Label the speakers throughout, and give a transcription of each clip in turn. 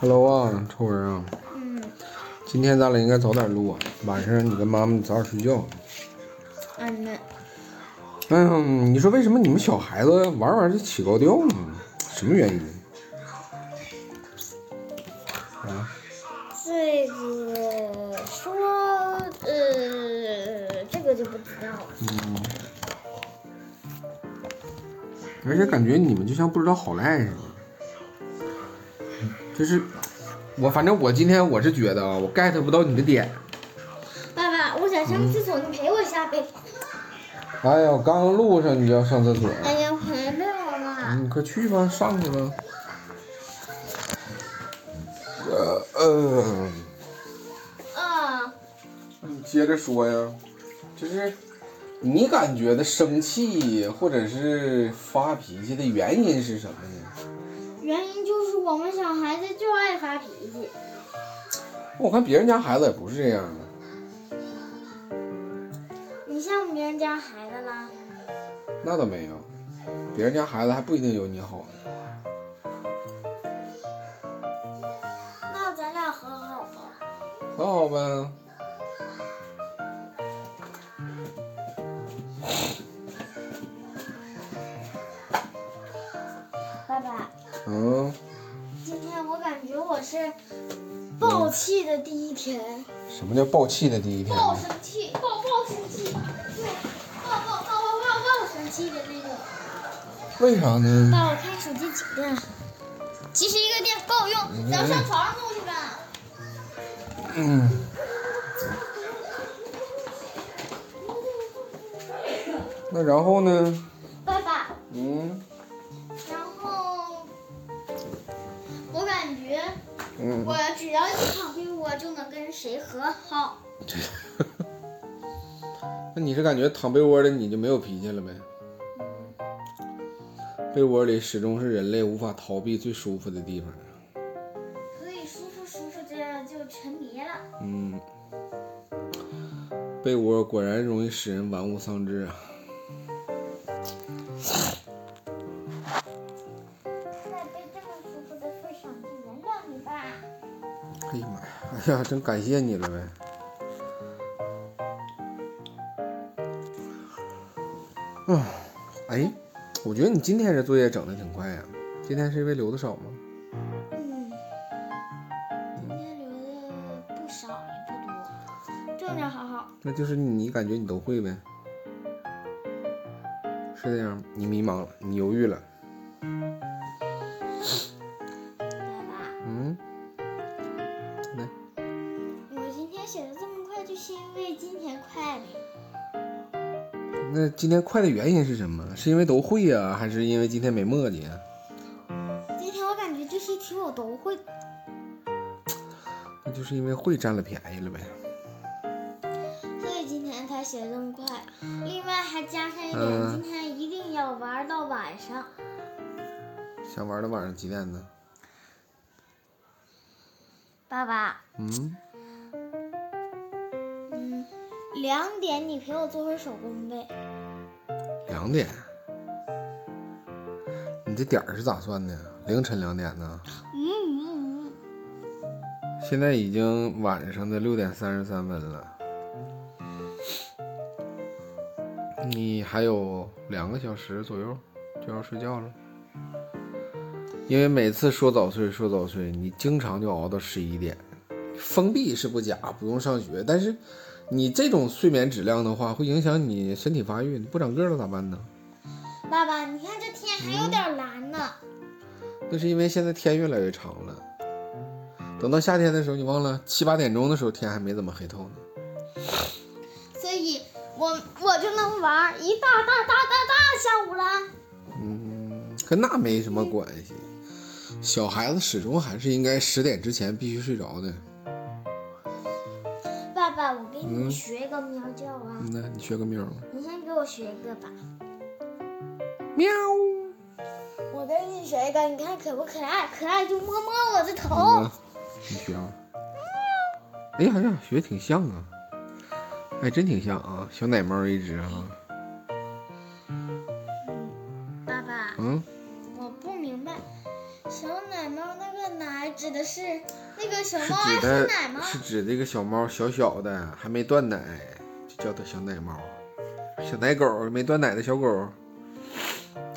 Speaker 1: Hello 啊，臭人啊，
Speaker 2: 嗯，
Speaker 1: 今天咱俩应该早点录啊，晚上你跟妈妈早点睡觉。
Speaker 2: 嗯呢，
Speaker 1: 哎呀，你说为什么你们小孩子玩玩就起高调呢？什么原因？啊？
Speaker 2: 这个说呃，这个就不知道了。
Speaker 1: 嗯。而且感觉你们就像不知道好赖似的。就是我，反正我今天我是觉得啊，我 get 不到你的点。
Speaker 2: 爸爸，我想上厕所，你陪我一下呗。
Speaker 1: 哎呀，我刚路上你就要上厕所？
Speaker 2: 哎呀，陪陪我嘛。
Speaker 1: 你快去吧，上去吧。呃呃。
Speaker 2: 啊。
Speaker 1: 你接着说呀，就是你感觉的生气或者是发脾气的原因是什么呢？
Speaker 2: 原因就是我们小孩子就爱发脾气。
Speaker 1: 我看别人家孩子也不是这样的。
Speaker 2: 你像别人家孩子啦？
Speaker 1: 那倒没有，别人家孩子还不一定有你好
Speaker 2: 呢。那咱俩和好吧？
Speaker 1: 和好呗。
Speaker 2: 天我感觉我是爆气的第一天。
Speaker 1: 什么叫爆气的第一天？
Speaker 2: 爆生气，爆爆生气，对，爆爆爆爆爆爆生气的那种。
Speaker 1: 为啥呢？
Speaker 2: 爸，我看手机几电？其实一个电够用，咱上床上弄去吧。
Speaker 1: 嗯。那然后呢？
Speaker 2: 爸爸。
Speaker 1: 嗯。
Speaker 2: 我只要一躺被窝就能跟谁和好。
Speaker 1: 那你是感觉躺被窝的你就没有脾气了呗？被窝里始终是人类无法逃避最舒服的地方。
Speaker 2: 可以舒服舒服着就沉迷了。
Speaker 1: 嗯。被窝果然容易使人玩物丧志啊。哎呀，真感谢你了呗。啊，哎，我觉得你今天这作业整的挺快呀。今天是因为留的少吗？
Speaker 2: 嗯，今天留的不少也不多，正正好好。
Speaker 1: 那就是你感觉你都会呗？是这样，你迷茫了，你犹豫了。那今天快的原因是什么？是因为都会呀，还是因为今天没墨迹？
Speaker 2: 今天我感觉这些题我都会。
Speaker 1: 那就是因为会占了便宜了呗。
Speaker 2: 所以今天才写这么快。另外还加上一点，今天一定要玩到晚上。
Speaker 1: 想玩到晚上几点呢？
Speaker 2: 爸爸。
Speaker 1: 嗯。
Speaker 2: 两点，你陪我做会手工呗。
Speaker 1: 两点？你这点儿是咋算的？凌晨两点呢？
Speaker 2: 嗯嗯嗯。
Speaker 1: 现在已经晚上的六点三十三分了，你还有两个小时左右就要睡觉了。因为每次说早睡说早睡，你经常就熬到十一点。封闭是不假，不用上学，但是。你这种睡眠质量的话，会影响你身体发育，你不长个了咋办呢？
Speaker 2: 爸爸，你看这天还有点蓝呢。
Speaker 1: 那是因为现在天越来越长了。等到夏天的时候，你忘了七八点钟的时候天还没怎么黑透呢。
Speaker 2: 所以我我就能玩一大大大大大下午了。
Speaker 1: 嗯，跟那没什么关系。小孩子始终还是应该十点之前必须睡着的。
Speaker 2: 爸，我给你学一个喵叫啊！
Speaker 1: 那你学个喵。
Speaker 2: 你先给我学一个吧。
Speaker 1: 喵。
Speaker 2: 我给你学一个，你看可不可爱？可爱就摸摸我的头。
Speaker 1: 你学啊。哎呀呀，学的挺像啊！还，真挺像啊，小奶猫一只啊。
Speaker 2: 爸爸。
Speaker 1: 嗯。
Speaker 2: 我不明白，小奶猫那。个奶指的是那个小
Speaker 1: 是
Speaker 2: 猫爱
Speaker 1: 指
Speaker 2: 喝奶吗
Speaker 1: 的？是指这个小猫小小的还没断奶，就叫它小奶猫，小奶狗没断奶的小狗，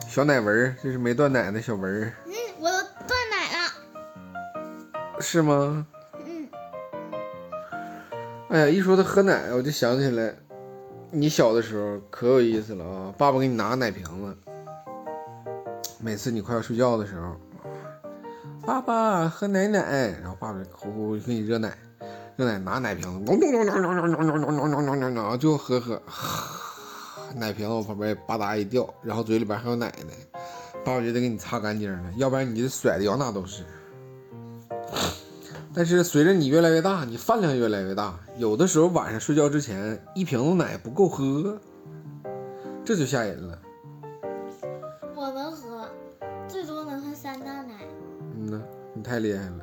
Speaker 1: 小奶纹儿，这是没断奶的小纹儿，
Speaker 2: 嗯，我都断奶了。
Speaker 1: 是吗？
Speaker 2: 嗯，
Speaker 1: 哎呀，一说它喝奶，我就想起来，你小的时候可有意思了啊！爸爸给你拿个奶瓶子，每次你快要睡觉的时候，爸爸喝奶奶，然后爸爸呼呼给你热奶，热奶拿奶瓶子，咚咚咚咚咚咚咚咚咚咚咚咚咚咚，就喝喝，奶瓶子旁边吧嗒一掉，然后嘴里边还有奶奶，爸爸就得给你擦干净了，要不然你甩的羊那都是。但是随着你越来越大，你饭量越来越大，有的时候晚上睡觉之前一瓶子奶不够喝，这就吓人了。太厉害了。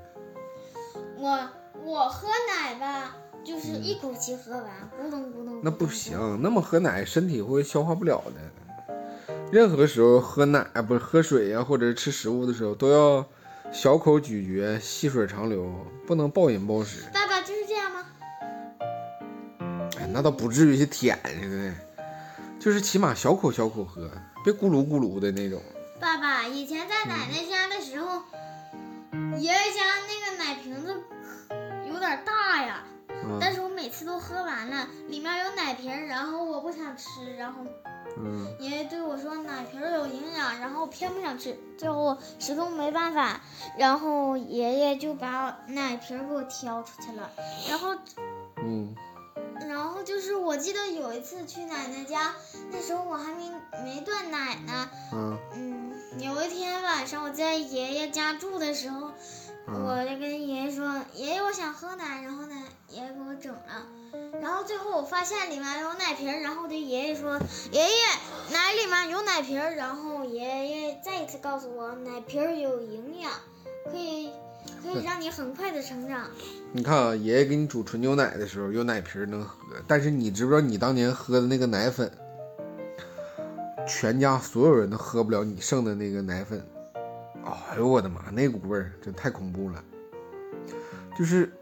Speaker 2: 我我喝奶吧，就是一口气喝完，咕咚咕咚。
Speaker 1: 那不。行，那么喝奶身体会消化不了的。任何时候喝奶啊，不是喝水呀、或者是吃食物的时候，都要小口咀嚼，细水长流，不能暴饮暴食。
Speaker 2: 爸爸就是这样吗？
Speaker 1: 哎，那倒不至于去舔似的，就是起码小口小口喝，别咕噜咕噜的那种。
Speaker 2: 爸爸以前在奶奶家的时候，爷爷家那个奶瓶子有点大呀，
Speaker 1: 嗯
Speaker 2: 但是我每次都喝完了，里面有奶瓶，然后我不想吃，然后
Speaker 1: 嗯
Speaker 2: 爷爷对我说奶瓶儿有营养，然后我偏不想吃，最后我始终没办法，然后爷爷就把奶瓶儿给我挑出去了，然后
Speaker 1: 嗯
Speaker 2: 然后就是我记得有一次去奶奶家，那时候我还没没断奶呢，
Speaker 1: 嗯。
Speaker 2: 嗯，有一天晚上我在爷爷家住的时候，
Speaker 1: 嗯
Speaker 2: 我就跟爷爷说：“爷爷，我想喝奶。”然后呢，爷爷给我整了。然后最后我发现里面有奶瓶，然后我对爷爷说：“爷爷，奶里面有奶瓶。”然后爷爷再一次告诉我，奶瓶有营养，可以可以让你很快的成长。
Speaker 1: 你看啊，爷爷给你煮纯牛奶的时候有奶瓶能喝，但是你知不知道你当年喝的那个奶粉，全家所有人都喝不了你剩的那个奶粉。哎呦我的妈，那股味儿真太恐怖了，就是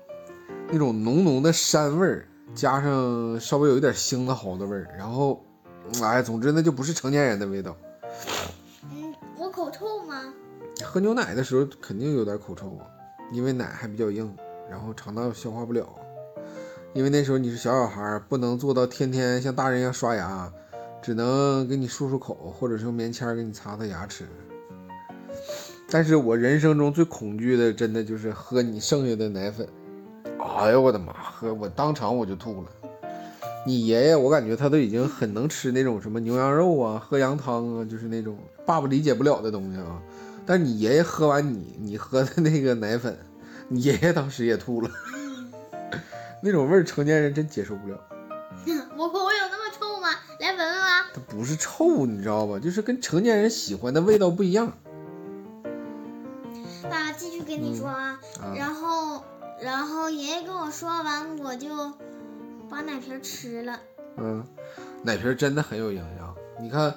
Speaker 1: 那种浓浓的膻味儿，加上稍微有一点腥的蒿的味儿，然后，哎，总之那就不是成年人的味道。
Speaker 2: 嗯，我口臭吗？
Speaker 1: 喝牛奶的时候肯定有点口臭啊，因为奶还比较硬，然后肠道消化不了。因为那时候你是小小孩儿，不能做到天天像大人一样刷牙，只能给你漱漱口，或者是用棉签给你擦擦牙齿。但是我人生中最恐惧的，真的就是喝你剩下的奶粉。哎呦我的妈，喝我当场我就吐了。你爷爷，我感觉他都已经很能吃那种什么牛羊肉啊，喝羊汤啊，就是那种爸爸理解不了的东西啊。但你爷爷喝完你你喝的那个奶粉，你爷爷当时也吐了，那种味儿成年人真接受不了。
Speaker 2: 我口味有那么臭吗？来闻闻吧。
Speaker 1: 它不是臭，你知道吧？就是跟成年人喜欢的味道不一样
Speaker 2: 继续跟你说啊，
Speaker 1: 啊。
Speaker 2: 然后然后爷爷跟我说完，我就把奶瓶儿吃了。
Speaker 1: 嗯，奶瓶儿真的很有营养。你看，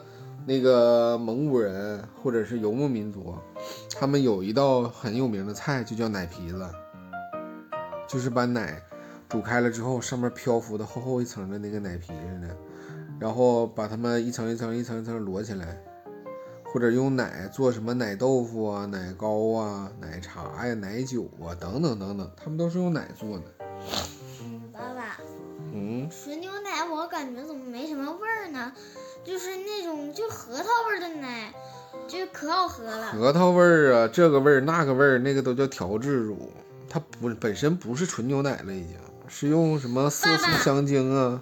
Speaker 1: 那个蒙古人或者是游牧民族，他们有一道很有名的菜，就叫奶皮子，就是把奶煮开了之后，上面漂浮的厚厚一层的那个奶皮似的，然后把它们一层一层一层一层摞起来，或者用奶做什么奶豆腐啊、奶糕啊、奶茶呀、奶酒啊等等等等，他们都是用奶做的。
Speaker 2: 嗯，爸爸，
Speaker 1: 嗯，
Speaker 2: 纯牛奶我感觉怎么没什么味儿呢？就是那种就核桃味儿的奶，就可好喝了。
Speaker 1: 核桃味儿啊，这个味儿那个味儿，那个都叫调制乳，它不本身不是纯牛奶了，已经是用什么色素香精啊，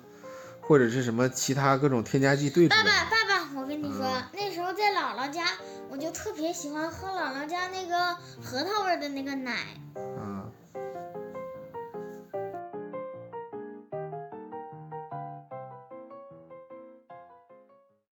Speaker 1: 或者是什么其他各种添加剂兑出来的。
Speaker 2: 你说，那时候在姥姥家，我就特别喜欢喝姥姥家那个核桃味的那个奶。